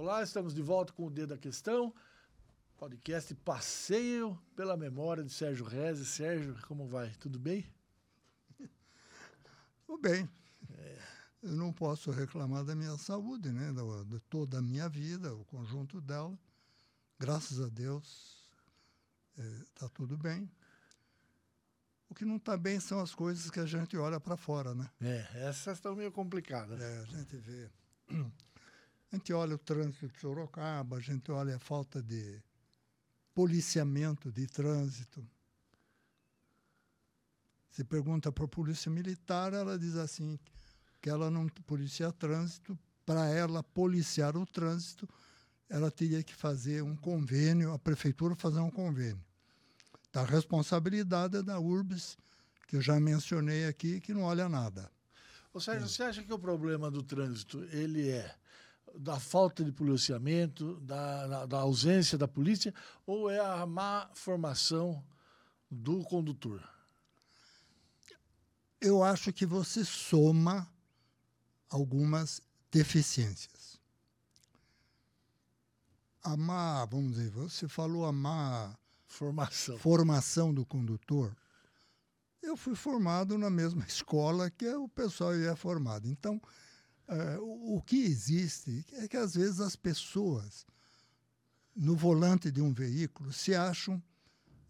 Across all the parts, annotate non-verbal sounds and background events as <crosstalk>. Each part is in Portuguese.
Olá, estamos de volta com o Dedo da Questão, podcast Passeio pela Memória de Sérgio Reze. Sérgio, como vai? Tudo bem? <laughs> Tudo bem. É. Eu não posso reclamar da minha saúde, né? De toda a minha vida, o conjunto dela. Graças a Deus, está é, tudo bem. O que não está bem são as coisas que a gente olha para fora, né? É, essas estão meio complicadas. É, a gente vê a gente olha o trânsito de Sorocaba, a gente olha a falta de policiamento de trânsito. Se pergunta para a polícia militar, ela diz assim que ela não policia trânsito. Para ela policiar o trânsito, ela teria que fazer um convênio, a prefeitura fazer um convênio. Tá, a responsabilidade é da URBS, que eu já mencionei aqui, que não olha nada. Ou seja, é. você acha que o problema do trânsito ele é da falta de policiamento, da, da, ausência da polícia, ou é a má formação do condutor? Eu acho que você soma algumas deficiências. A má, vamos dizer, você falou a má formação, formação do condutor. Eu fui formado na mesma <laughs> escola que o pessoal ia formado. Então, Uh, o que existe é que às vezes as pessoas no volante de um veículo se acham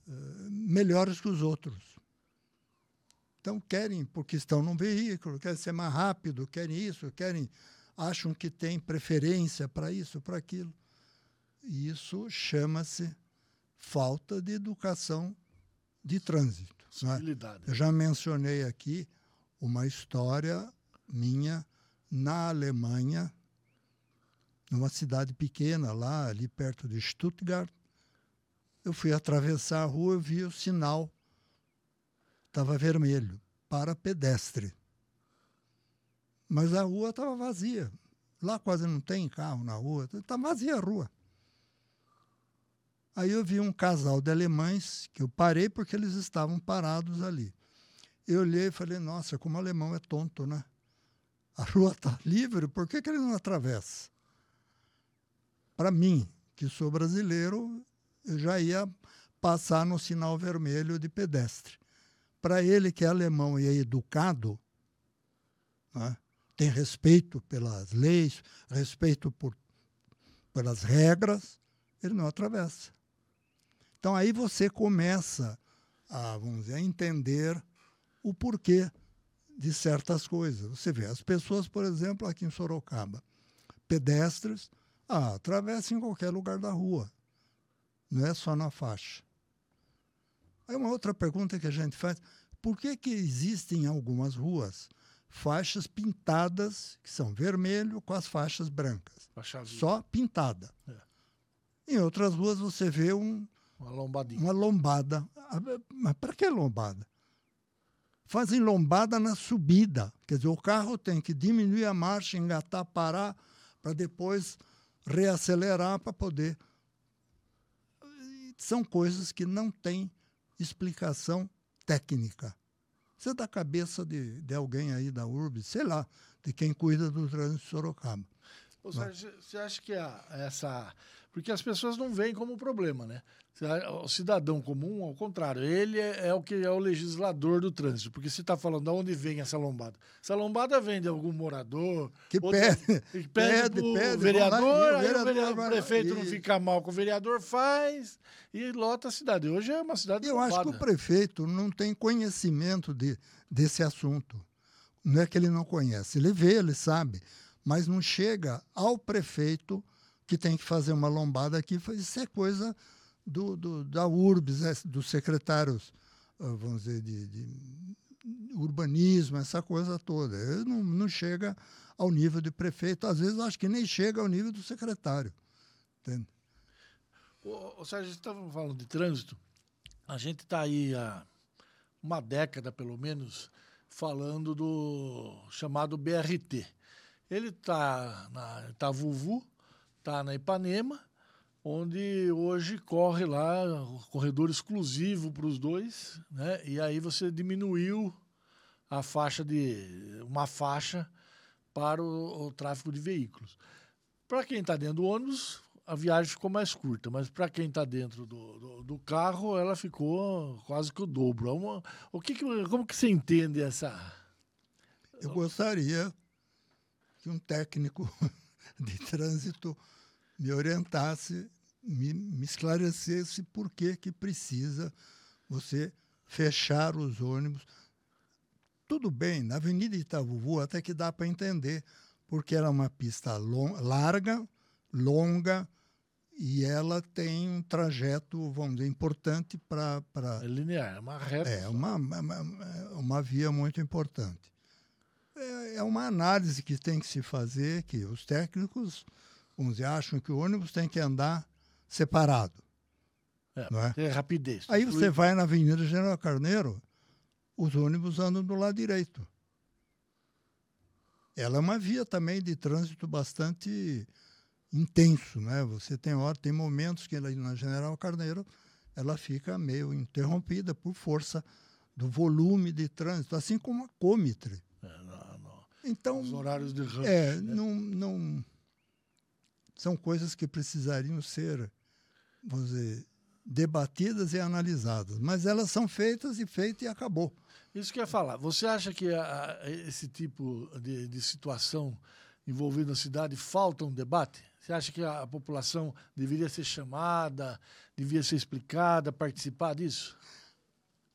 uh, melhores que os outros. Então querem, porque estão num veículo, querem ser mais rápido, querem isso, querem, acham que tem preferência para isso, para aquilo. E isso chama-se falta de educação de trânsito. É? Eu já mencionei aqui uma história minha na Alemanha, numa cidade pequena lá, ali perto de Stuttgart. Eu fui atravessar a rua e vi o sinal, estava vermelho, para pedestre. Mas a rua estava vazia. Lá quase não tem carro na rua, está vazia a rua. Aí eu vi um casal de alemães, que eu parei porque eles estavam parados ali. Eu olhei e falei, nossa, como o alemão é tonto, né? A rua está livre, por que, que ele não atravessa? Para mim, que sou brasileiro, eu já ia passar no sinal vermelho de pedestre. Para ele, que é alemão e é educado, né, tem respeito pelas leis, respeito por, pelas regras, ele não atravessa. Então aí você começa a, vamos dizer, a entender o porquê de certas coisas. Você vê, as pessoas, por exemplo, aqui em Sorocaba, pedestres, ah, atravessam em qualquer lugar da rua, não é só na faixa. Aí uma outra pergunta que a gente faz, por que, que existem em algumas ruas faixas pintadas, que são vermelho, com as faixas brancas? Só pintada. É. Em outras ruas você vê um, uma, lombadinha. uma lombada. Ah, mas para que lombada? Fazem lombada na subida. Quer dizer, o carro tem que diminuir a marcha, engatar, parar, para depois reacelerar para poder. São coisas que não têm explicação técnica. Isso é da cabeça de, de alguém aí da URB, sei lá, de quem cuida do trânsito de Sorocaba. Ou seja, você acha que a, essa. Porque as pessoas não veem como problema, né? O cidadão comum, ao contrário, ele é, é o que é o legislador do trânsito. Porque você está falando de onde vem essa lombada. Essa lombada vem de algum morador. Que pede. Que <laughs> pede, pede, pede vereador, aí o, vereador, o prefeito não fica mal com o vereador, faz e lota a cidade. Hoje é uma cidade Eu lombada. acho que o prefeito não tem conhecimento de, desse assunto. Não é que ele não conhece. Ele vê, ele sabe mas não chega ao prefeito que tem que fazer uma lombada aqui. Isso é coisa do, do da URBS, né, dos secretários, ah, vamos dizer, de, de urbanismo, essa coisa toda. Ele não, não chega ao nível de prefeito. Às vezes, acho que nem chega ao nível do secretário. Entende? Ô, Sérgio, você estava falando de trânsito. A gente está aí há uma década, pelo menos, falando do chamado BRT. Ele está na tá Vuvu, está na Ipanema, onde hoje corre lá corredor exclusivo para os dois, né? E aí você diminuiu a faixa de uma faixa para o, o tráfego de veículos. Para quem está dentro do ônibus, a viagem ficou mais curta, mas para quem está dentro do, do, do, carro, ela ficou quase que o dobro. É uma, o que, que, como que você entende essa? Eu gostaria que um técnico de trânsito me orientasse, me, me esclarecesse por que, que precisa você fechar os ônibus. Tudo bem, na Avenida Itavuvu até que dá para entender, porque era uma pista long, larga, longa, e ela tem um trajeto, vamos dizer, importante para. É linear, é uma reta. É uma, uma, uma via muito importante. É, é, uma análise que tem que se fazer, que os técnicos, dizer, acham que o ônibus tem que andar separado. É, não é? é rapidez. Aí você vai na Avenida General Carneiro, os ônibus andam do lado direito. Ela é uma via também de trânsito bastante intenso, né? Você tem hora, tem momentos que ela, na General Carneiro ela fica meio interrompida por força do volume de trânsito, assim como a Comitre. Então, os horários de rush, é, né? não, não são coisas que precisariam ser, vamos dizer, debatidas e analisadas, mas elas são feitas e feitas e acabou. Isso que eu ia falar. Você acha que a, esse tipo de, de situação envolvendo a cidade falta um debate? Você acha que a população deveria ser chamada, devia ser explicada, participar disso?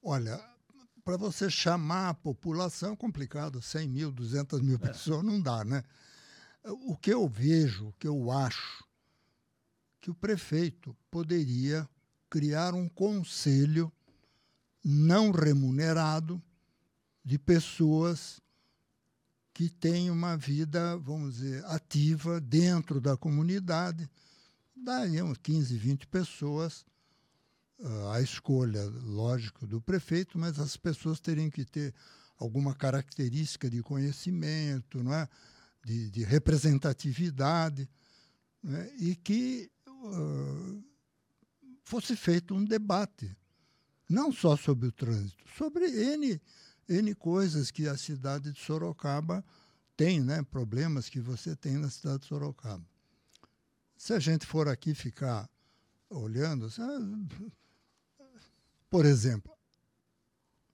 Olha, para você chamar a população é complicado, 100 mil, 200 mil é. pessoas não dá, né? O que eu vejo, o que eu acho, que o prefeito poderia criar um conselho não remunerado de pessoas que tem uma vida, vamos dizer, ativa dentro da comunidade. Daí uns 15, 20 pessoas, a escolha, lógico, do prefeito, mas as pessoas teriam que ter alguma característica de conhecimento, não é? de, de representatividade, é? e que uh, fosse feito um debate, não só sobre o trânsito, sobre N N coisas que a cidade de Sorocaba tem, né? problemas que você tem na cidade de Sorocaba. Se a gente for aqui ficar olhando, por exemplo,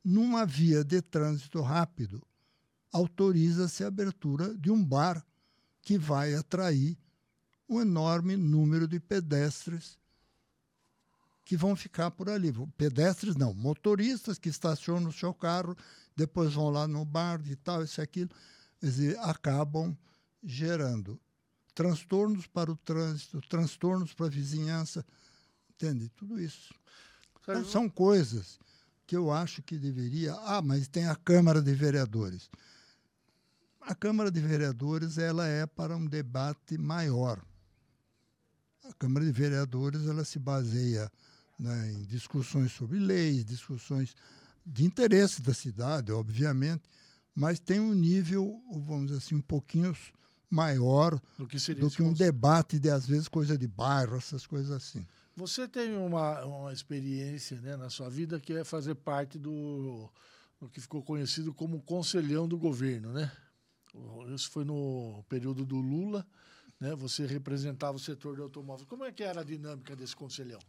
numa via de trânsito rápido, autoriza-se a abertura de um bar que vai atrair um enorme número de pedestres que vão ficar por ali. Pedestres não, motoristas que estacionam o seu carro, depois vão lá no bar e tal, isso e aquilo, acabam gerando transtornos para o trânsito, transtornos para a vizinhança, entende? Tudo isso. Então, são coisas que eu acho que deveria. Ah, mas tem a Câmara de Vereadores. A Câmara de Vereadores ela é para um debate maior. A Câmara de Vereadores ela se baseia né, em discussões sobre leis, discussões de interesse da cidade, obviamente, mas tem um nível, vamos dizer assim, um pouquinho maior do que, do que um debate de, às vezes, coisa de bairro, essas coisas assim. Você tem uma, uma experiência né, na sua vida que é fazer parte do, do que ficou conhecido como conselhão do governo, né? Isso foi no período do Lula, né? Você representava o setor do automóvel. Como é que era a dinâmica desse conselhão?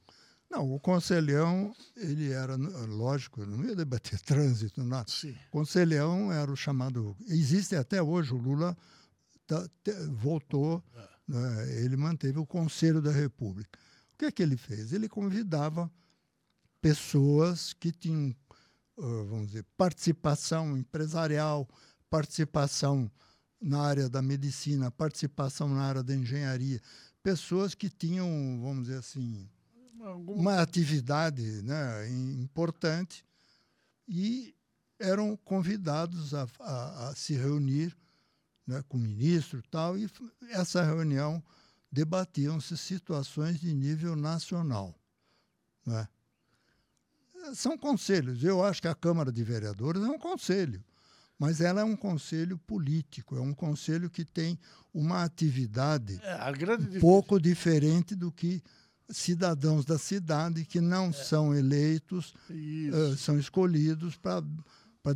Não, o conselhão, ele era, lógico, não ia debater <laughs> trânsito, nada. Sim. Conselhão era o chamado. Existe até hoje, o Lula tá, te, voltou, é. né, ele manteve o Conselho da República. O que é que ele fez? Ele convidava pessoas que tinham, uh, vamos dizer, participação empresarial, participação na área da medicina, participação na área da engenharia, pessoas que tinham, vamos dizer assim, uma atividade né, importante e eram convidados a, a, a se reunir né, com o ministro e tal, e essa reunião debatiam-se situações de nível nacional. Né? São conselhos. Eu acho que a Câmara de Vereadores é um conselho, mas ela é um conselho político, é um conselho que tem uma atividade é, um pouco diferente do que cidadãos da cidade que não é. são eleitos, uh, são escolhidos para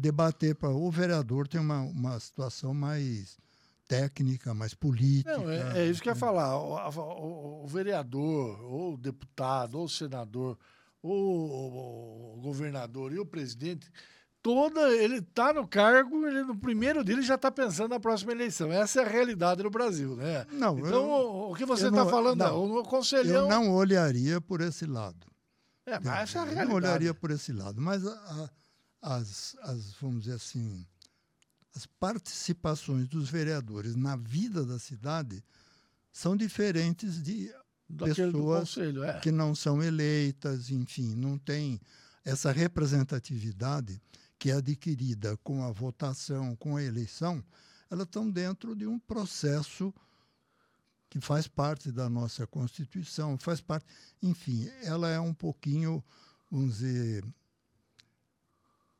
debater. Pra, o vereador tem uma, uma situação mais técnica, mais política. Não, é, é isso que eu ia falar. O, o, o, vereador, ou o deputado, ou o senador, ou o governador e o presidente, toda ele está no cargo, ele no primeiro dele já está pensando na próxima eleição. Essa é a realidade no Brasil, né? Não, então, eu, o que você está falando, não, o conselhão... Eu não olharia por esse lado. É, mas essa é a realidade. Eu não olharia por esse lado, mas a, a, as, as, vamos dizer assim, as participações dos vereadores na vida da cidade são diferentes de Daquele pessoas é. que não são eleitas, enfim, não tem essa representatividade que é adquirida com a votação, com a eleição, elas estão dentro de um processo que faz parte da nossa Constituição, faz parte, enfim, ela é um pouquinho, vamos dizer,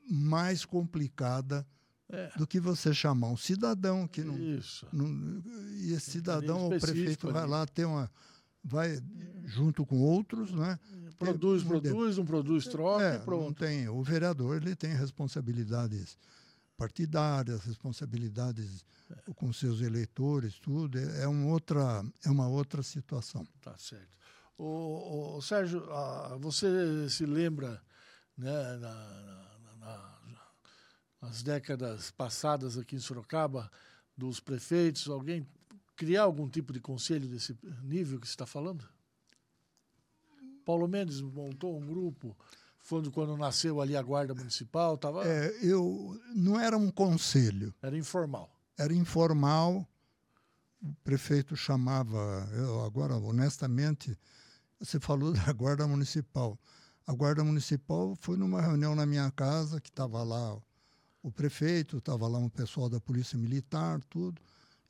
mais complicada é. do que você chamar um cidadão que não. Isso. não e esse cidadão, o prefeito vai lá ter uma. Vai junto com outros, né? Produz, tem, produz, não produz, troca é, pronto. Não tem. O vereador ele tem responsabilidades partidárias, responsabilidades é. com seus eleitores, tudo. É, é, um outra, é uma outra situação. Tá certo. O, o Sérgio, ah, você se lembra né, na, na nas décadas passadas aqui em Sorocaba, dos prefeitos, alguém criar algum tipo de conselho desse nível que você está falando? Paulo Mendes montou um grupo, foi quando nasceu ali a Guarda Municipal, tava... É, eu não era um conselho. Era informal. Era informal. O prefeito chamava, eu agora honestamente, você falou da Guarda Municipal. A Guarda Municipal foi numa reunião na minha casa que estava lá o prefeito, estava lá um pessoal da Polícia Militar, tudo,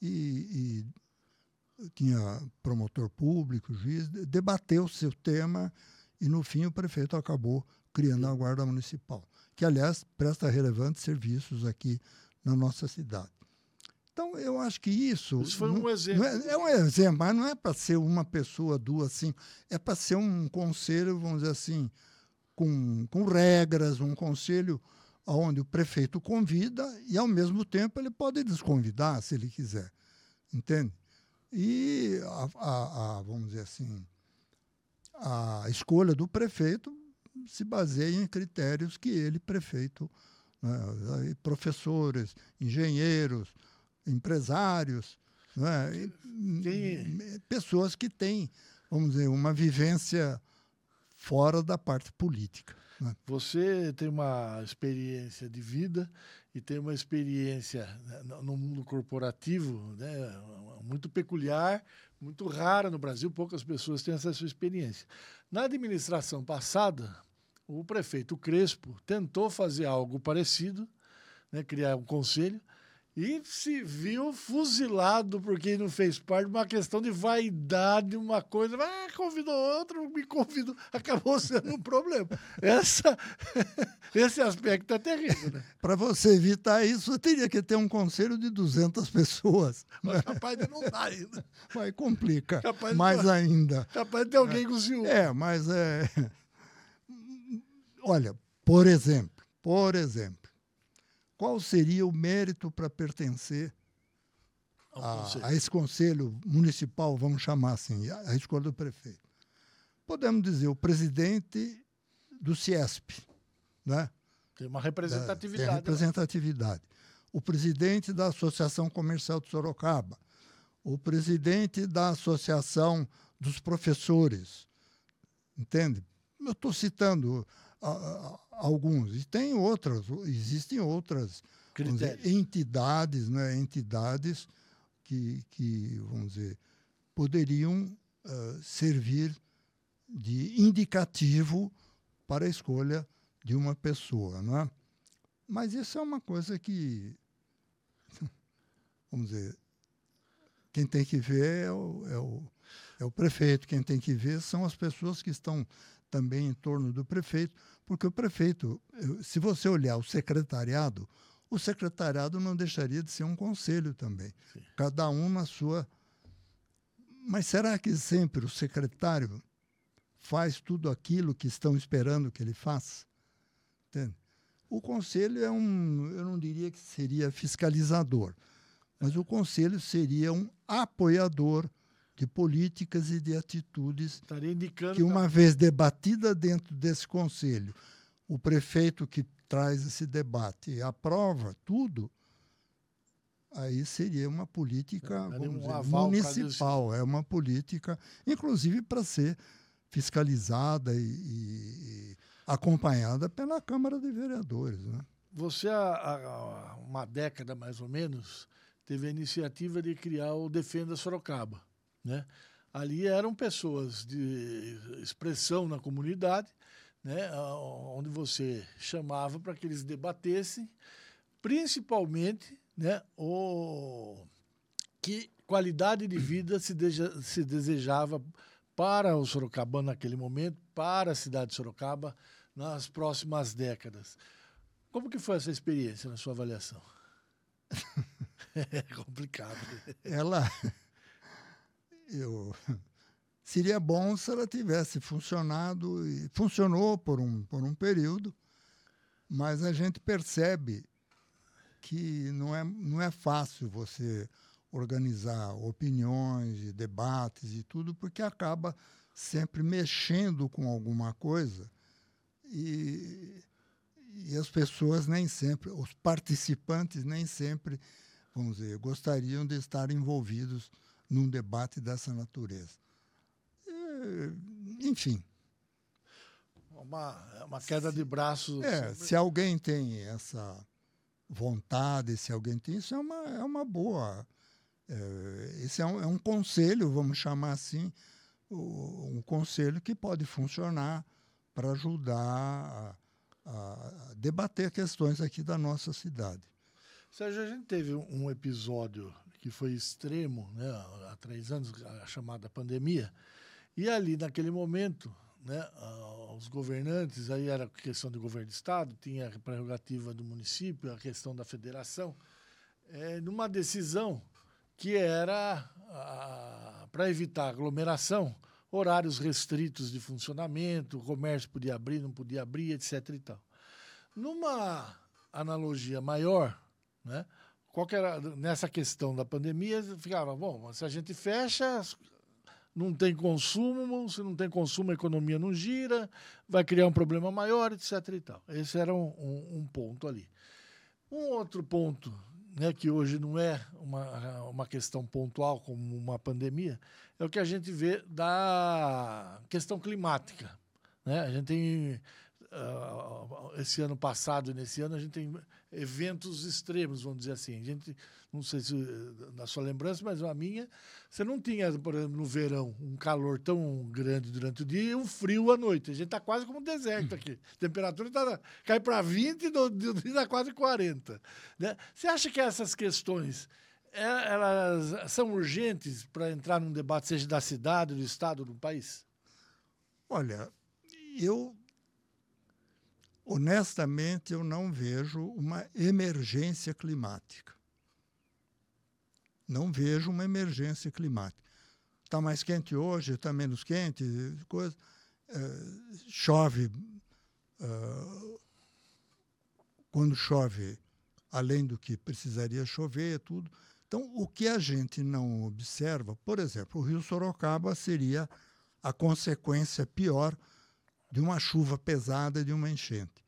e, e tinha promotor público, juiz, debateu o seu tema e, no fim, o prefeito acabou criando a Guarda Municipal, que, aliás, presta relevantes serviços aqui na nossa cidade. Então, eu acho que isso. Isso foi um exemplo. É, é, um exemplo, mas não é para ser uma pessoa, duas, assim. É para ser um conselho, vamos dizer assim, com, com regras, um conselho onde o prefeito convida e, ao mesmo tempo, ele pode desconvidar se ele quiser. Entende? E, a, a, a, vamos dizer assim, a escolha do prefeito se baseia em critérios que ele, prefeito, né, professores, engenheiros, empresários, né, pessoas que têm, vamos dizer, uma vivência fora da parte política. Né? Você tem uma experiência de vida e tem uma experiência né, no mundo corporativo né, muito peculiar, muito rara no Brasil, poucas pessoas têm essa sua experiência. Na administração passada, o prefeito Crespo tentou fazer algo parecido, né, criar um conselho, e se viu fuzilado porque não fez parte uma questão de vaidade, uma coisa. Ah, convidou outro, me convidou. <laughs> Acabou sendo um problema. Essa, <laughs> esse aspecto é terrível. Né? <laughs> Para você evitar isso, teria que ter um conselho de 200 pessoas. Mas capaz de não dar ainda. Mas complica capaz mais de, ainda. Capaz de ter alguém com ciúme. É, mas é. Olha, por exemplo, por exemplo qual seria o mérito para pertencer a, a, esse conselho municipal, vamos chamar assim, a, escolha do prefeito? Podemos dizer o presidente do CIESP, né? Tem uma representatividade. Tem representatividade. O presidente da Associação Comercial de Sorocaba, o presidente da Associação dos Professores, entende? Eu estou citando alguns. E tem outras, existem outras dizer, entidades, né, entidades que, que, vamos dizer, poderiam uh, servir de indicativo para a escolha de uma pessoa. Não é? Mas isso é uma coisa que, <laughs> vamos dizer, quem tem que ver é o, é o, é o prefeito, quem tem que ver são as pessoas que estão também em torno do prefeito, porque o prefeito, se você olhar o secretariado, o secretariado não deixaria de ser um conselho também. Sim. Cada um na sua. Mas será que sempre o secretário faz tudo aquilo que estão esperando que ele faça? Entende? O conselho é um, eu não diria que seria fiscalizador, Mas o conselho seria um apoiador de políticas e de atitudes que, uma vez debatida dentro desse conselho, o prefeito que traz esse debate aprova tudo, aí seria uma política é, dizer, municipal, é uma política, inclusive para ser fiscalizada e, e, acompanhada pela Câmara de Vereadores. Né? Você, há, há uma década mais ou menos, teve a iniciativa de criar o Defenda Sorocaba. Né? Ali eram pessoas de expressão na comunidade, né? onde você chamava para que eles debatessem, principalmente né? o que qualidade de vida se, deja, se desejava para o Sorocabano naquele momento, para a cidade de Sorocaba nas próximas décadas. Como que foi essa experiência na sua avaliação? <laughs> é complicado. Ela eu <laughs> seria bom se ela tivesse funcionado e funcionou por um, por um período, mas a gente percebe que não é, não é fácil você organizar opiniões debates e tudo, porque acaba sempre mexendo com alguma coisa e, e as pessoas nem sempre, os participantes nem sempre, vamos dizer, gostariam de estar envolvidos num debate dessa natureza. E, enfim. Uma, uma queda de braços. É, sobre... se alguém tem essa vontade, se alguém tem, isso é uma, é uma boa. É, esse é um, é um conselho, vamos chamar assim, um conselho que pode funcionar para ajudar a, a, debater questões aqui da nossa cidade. Sérgio, a gente teve um episódio que foi extremo, né, há três anos, a chamada pandemia, e ali, naquele momento, né, os governantes, aí era questão de governo de Estado, tinha a prerrogativa do município, a questão da federação, é, numa decisão que era para evitar aglomeração, horários restritos de funcionamento, o comércio podia abrir, não podia abrir, etc. E tal. Numa analogia maior, né, qual era nessa questão da pandemia, ficava, bom, se a gente fecha, não tem consumo, se não tem consumo, a economia não gira, vai criar um problema maior, etc. E tal. Esse era um, um, um ponto ali. Um outro ponto, né, que hoje não é uma, uma questão pontual como uma pandemia, é o que a gente vê da questão climática. Né? A gente tem uh, esse ano passado e nesse ano a gente tem eventos extremos, vamos dizer assim. A gente, não sei se na sua lembrança, mas a minha, você não tinha, por exemplo, no verão, um calor tão grande durante o dia e um frio à noite. A gente está quase como um deserto aqui. A temperatura tá, cai para 20 e dá quase 40. Né? Você acha que essas questões é, elas são urgentes para entrar num debate, seja da cidade, do estado, do país? Olha, eu honestamente, eu não vejo uma emergência climática. Não vejo uma emergência climática. Está mais quente hoje, está menos quente, coisa. Uh, chove. Uh, quando chove, além do que precisaria chover, tudo. Então, o que a gente não observa, por exemplo, o rio Sorocaba seria a consequência pior de uma chuva pesada, de uma enchente.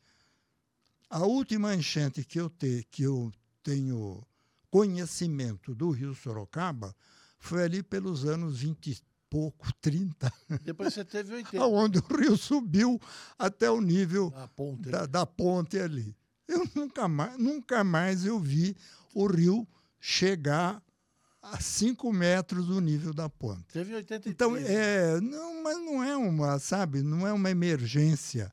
A última enchente que eu, te, que eu tenho conhecimento do rio Sorocaba foi ali pelos anos 20 e pouco, 30. Depois você teve <laughs> 80. Onde o rio subiu até o nível ponte, da, da, ponte ali. Eu nunca mais, nunca mais eu vi o rio chegar a 5 metros do nível da ponte. Teve 83. Então, é, não, mas não é uma, sabe, não é uma emergência.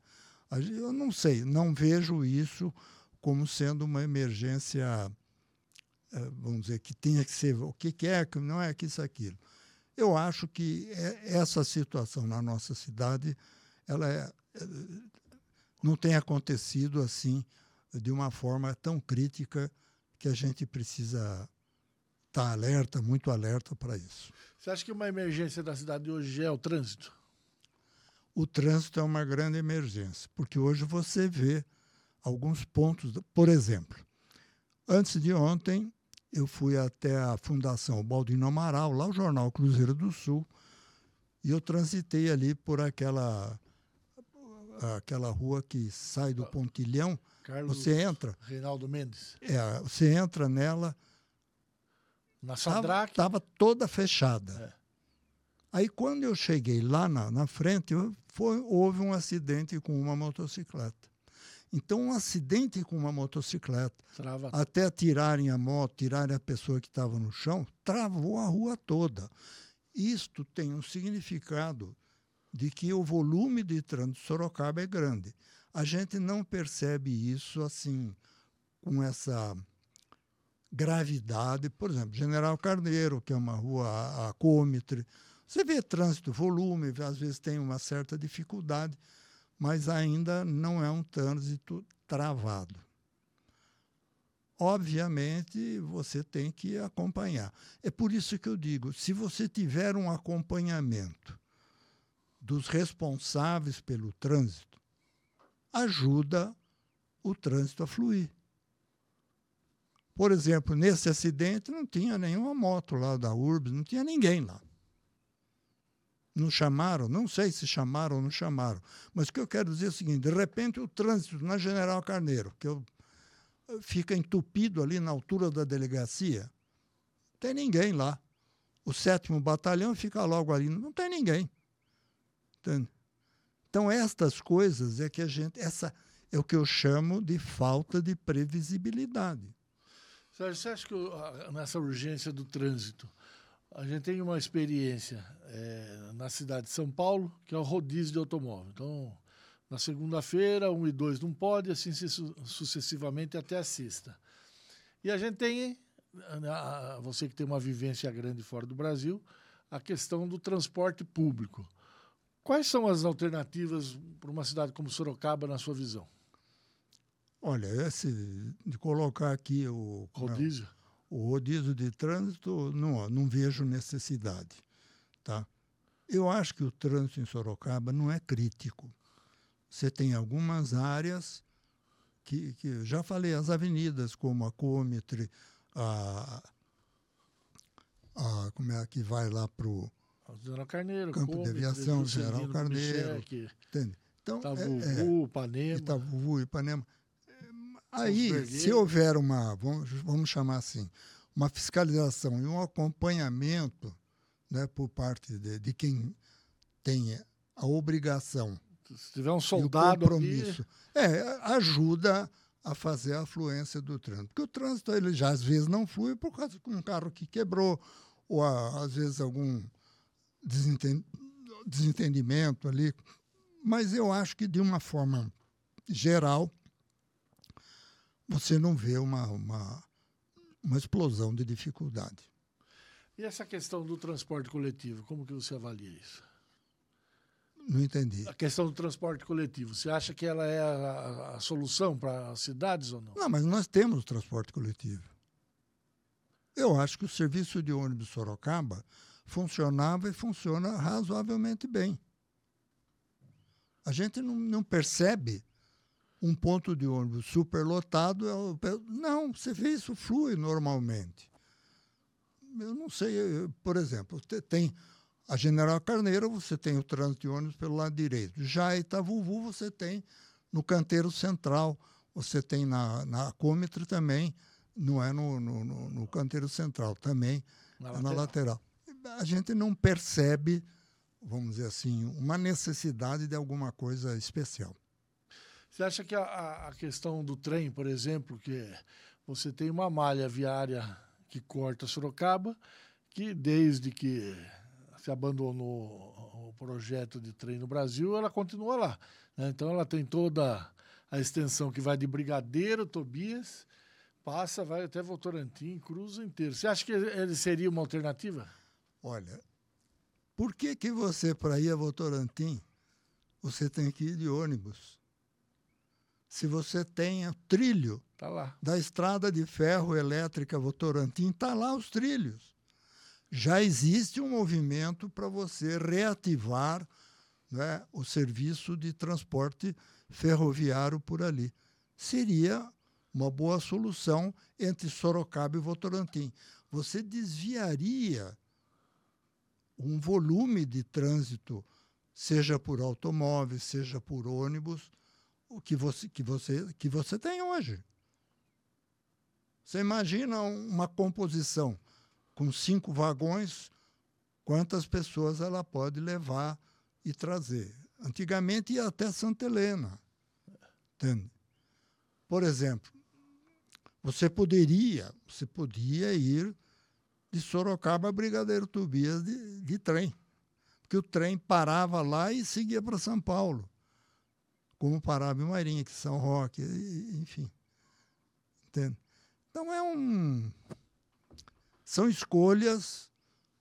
Eu não sei, não vejo isso como sendo uma emergência, eh, vamos dizer, que tenha que ser o que é, que não é que isso, aquilo. Eu acho que é, essa situação na nossa cidade, ela é, eh, não tem acontecido assim, de uma forma tão crítica que a gente precisa está alerta, muito alerta para isso. Você acha que uma emergência da cidade hoje é o trânsito? O trânsito é uma grande emergência, porque hoje você vê alguns pontos, por exemplo, antes de ontem eu fui até a Fundação Baldino Amaral, lá o jornal Cruzeiro do Sul, e eu transitei ali por aquela aquela rua que sai do ah, Pontilhão. Carlos você entra. Reinaldo Mendes. É, você entra nela. Na Sadraque. Estava toda fechada. É. Aí quando eu cheguei lá na, na frente, foi, houve um acidente com uma motocicleta. Então, um acidente com uma motocicleta, Trava. até tirarem a moto, tirarem a pessoa que estava no chão, travou a rua toda. Isto tem um significado de que o volume de trânsito de Sorocaba é grande. A gente não percebe isso assim, com essa gravidade. Por exemplo, General Carneiro, que é uma rua acômetre, você vê trânsito, volume, às vezes tem uma certa dificuldade mas ainda não é um trânsito travado. Obviamente, você tem que acompanhar. É por isso que eu digo: se você tiver um acompanhamento dos responsáveis pelo trânsito, ajuda o trânsito a fluir. Por exemplo, nesse acidente não tinha nenhuma moto lá da URBS, não tinha ninguém lá. Não chamaram, não sei se chamaram ou não chamaram. Mas o que eu quero dizer é o seguinte: de repente o trânsito na General Carneiro, que eu, fica entupido ali na altura da delegacia, não tem ninguém lá. O sétimo batalhão fica logo ali, não tem ninguém. Entende? Então, estas coisas é que a gente. Essa é o que eu chamo de falta de previsibilidade. Sérgio, você acha que nessa urgência do trânsito, a gente tem uma experiência é, na cidade de São Paulo, que é o rodízio de automóvel. Então, na segunda-feira, um e dois não pode, assim sucessivamente até a sexta. E a gente tem, você que tem uma vivência grande fora do Brasil, a questão do transporte público. Quais são as alternativas para uma cidade como Sorocaba, na sua visão? Olha, esse de colocar aqui o rodízio o rodízio de trânsito, não, não vejo necessidade. Tá? Eu acho que o trânsito em Sorocaba não é crítico. Você tem algumas áreas que, que já falei, as avenidas como a Comitre, a, a, como é que vai lá para o Carneiro, Campo Cômitre, de Aviação, General Carneiro. Entende? Então, Itavuvu, é, é, Ipanema. Itavuvu, Ipanema. Aí, se houver uma, vamos, vamos chamar assim, uma fiscalização e um acompanhamento né, por parte de, de quem tem a obrigação. Se tiver um soldado. compromisso. Ali... É, ajuda a fazer a afluência do trânsito. Porque o trânsito ele já às vezes não flui por causa de um carro que quebrou, ou às vezes algum desentendimento ali. Mas eu acho que, de uma forma geral, você não vê uma, uma, uma explosão de dificuldade. E essa questão do transporte coletivo, como que você avalia isso? Não entendi. A questão do transporte coletivo, você acha que ela é a, a solução para as cidades ou não? Não, mas nós temos transporte coletivo. Eu acho que o serviço de ônibus Sorocaba funcionava e funciona razoavelmente bem. A gente não, não percebe um ponto de ônibus superlotado. Não, você vê isso flui normalmente. Eu não sei, por exemplo, tem a General Carneiro, você tem o trânsito de ônibus pelo lado direito. Já Itavuvu, você tem no canteiro central, você tem na, na Cômetre também, não é no, no, no, canteiro central, também na, é lateral. na lateral. A gente não percebe, vamos dizer assim, uma necessidade de alguma coisa especial. Você acha que a, a questão do trem, por exemplo, que você tem uma malha viária que corta Sorocaba, que desde que se abandonou o projeto de trem no Brasil, ela continua lá. Né? Então ela tem toda a extensão que vai de Brigadeiro, Tobias, passa, vai até Votorantim, cruza inteiro. Você acha que ele seria uma alternativa? Olha, por que, que você, para ir a Votorantim, você tem que ir de ônibus? Se você tem o trilho tá da estrada de ferro elétrica Votorantim, está lá os trilhos. Já existe um movimento para você reativar né, o serviço de transporte ferroviário por ali. Seria uma boa solução entre Sorocaba e Votorantim. Você desviaria um volume de trânsito, seja por automóvel, seja por ônibus, o que você, que você, que você tem hoje. Você imagina uma composição com cinco vagões, quantas pessoas ela pode levar e trazer. Antigamente ia até Santa Helena. Entende? Por exemplo, você poderia, você podia ir de Sorocaba a Brigadeiro Tobias de, de trem. Porque o trem parava lá e seguia para São Paulo. Como parava em Marinha, que São Roque, enfim. Entende? Então é um. São escolhas.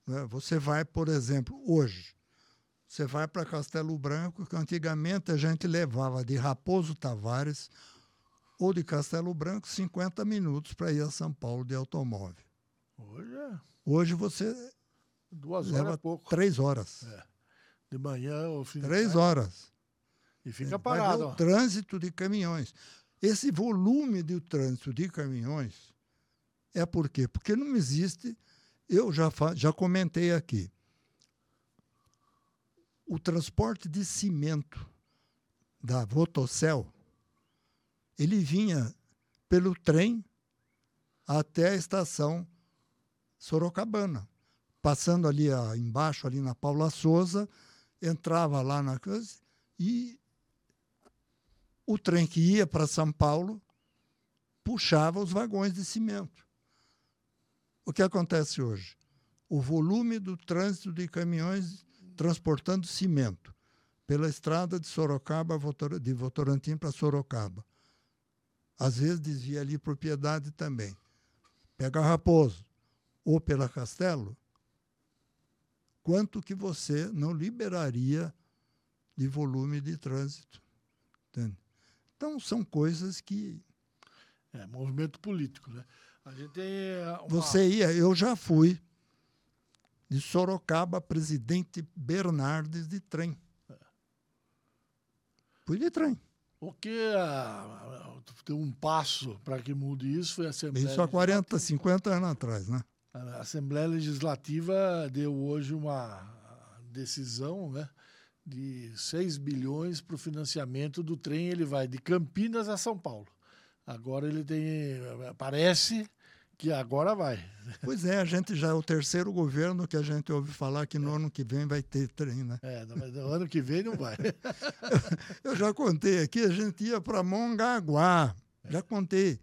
Né? Você vai, por exemplo, hoje, você vai para Castelo Branco, que antigamente a gente levava de Raposo Tavares ou de Castelo Branco 50 minutos para ir a São Paulo de automóvel. Hoje é. Hoje você. Duas leva horas é pouco. Três horas. É. De manhã ou fim Três horas. E fica parado. o trânsito de caminhões. Esse volume de trânsito de caminhões é por quê? Porque não existe. Eu já, já comentei aqui. O transporte de cimento da Votocel, ele vinha pelo trem até a estação Sorocabana. Passando ali a, embaixo, ali na Paula Souza, entrava lá na coisa e o trem que ia para São Paulo puxava os vagões de cimento. O que acontece hoje? O volume do trânsito de caminhões transportando cimento pela estrada de Sorocaba, de Votorantim para Sorocaba. Às vezes desvia ali propriedade também. Pega Raposo, ou pela Castelo, quanto que você não liberaria de volume de trânsito. Entende? Então, são coisas que. É, movimento político, né? A gente tem. Eh, uma... Você ia, eu já fui de Sorocaba, presidente Bernardes de trem. É. Fui de trem. O que tem um passo para que mude isso foi a Assembleia. Isso há 40, 50 anos atrás, né? A Assembleia Legislativa deu hoje uma decisão né, de 6 bilhões para o financiamento do trem. Ele vai de Campinas a São Paulo. Agora ele tem. Parece que agora vai. Pois é, a gente já é o terceiro governo que a gente ouve falar que no é. ano que vem vai ter trem, né? É, mas no ano que vem não vai. <laughs> Eu já contei aqui, a gente ia para Mongaguá. Já contei.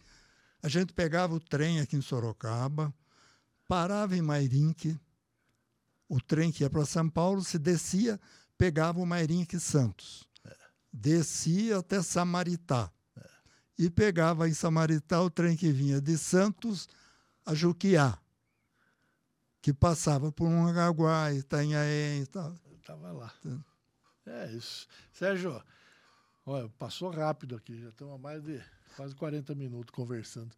A gente pegava o trem aqui em Sorocaba, parava em Mairinque, o trem que ia para São Paulo, se descia, pegava o Mairinque Santos. É. Descia até Samaritá. É. E pegava em Samaritá o trem que vinha de Santos a Juquiá, que passava por um Agaguá, Itanhaém e tal. Estava lá. É isso. Sérgio, olha, passou rápido aqui, já estamos há mais de quase 40 minutos conversando.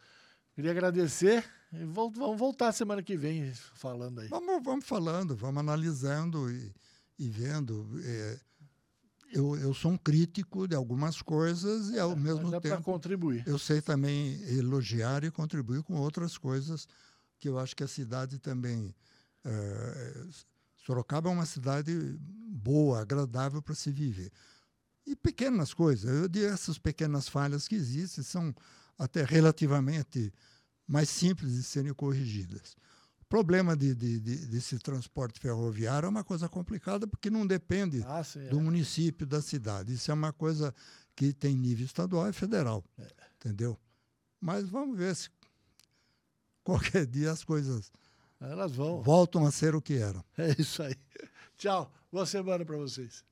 Queria agradecer e vamos voltar semana que vem falando aí. Vamos, vamos falando, vamos analisando e, e vendo. É, eu, eu sou um crítico de algumas coisas e ao é, mesmo tempo contribuir. eu sei também elogiar e contribuir com outras coisas que eu acho que a cidade também é, Sorocaba é uma cidade boa, agradável para se viver. E pequenas coisas, eu digo essas pequenas falhas que existem são até relativamente mais simples de serem corrigidas. O problema de, de, de, desse transporte ferroviário é uma coisa complicada porque não depende ah, sim, do é. município, da cidade. Isso é uma coisa que tem nível estadual e federal, é. entendeu? Mas vamos ver se qualquer dia as coisas elas vão voltam a ser o que eram. É isso aí. Tchau. Boa semana para vocês.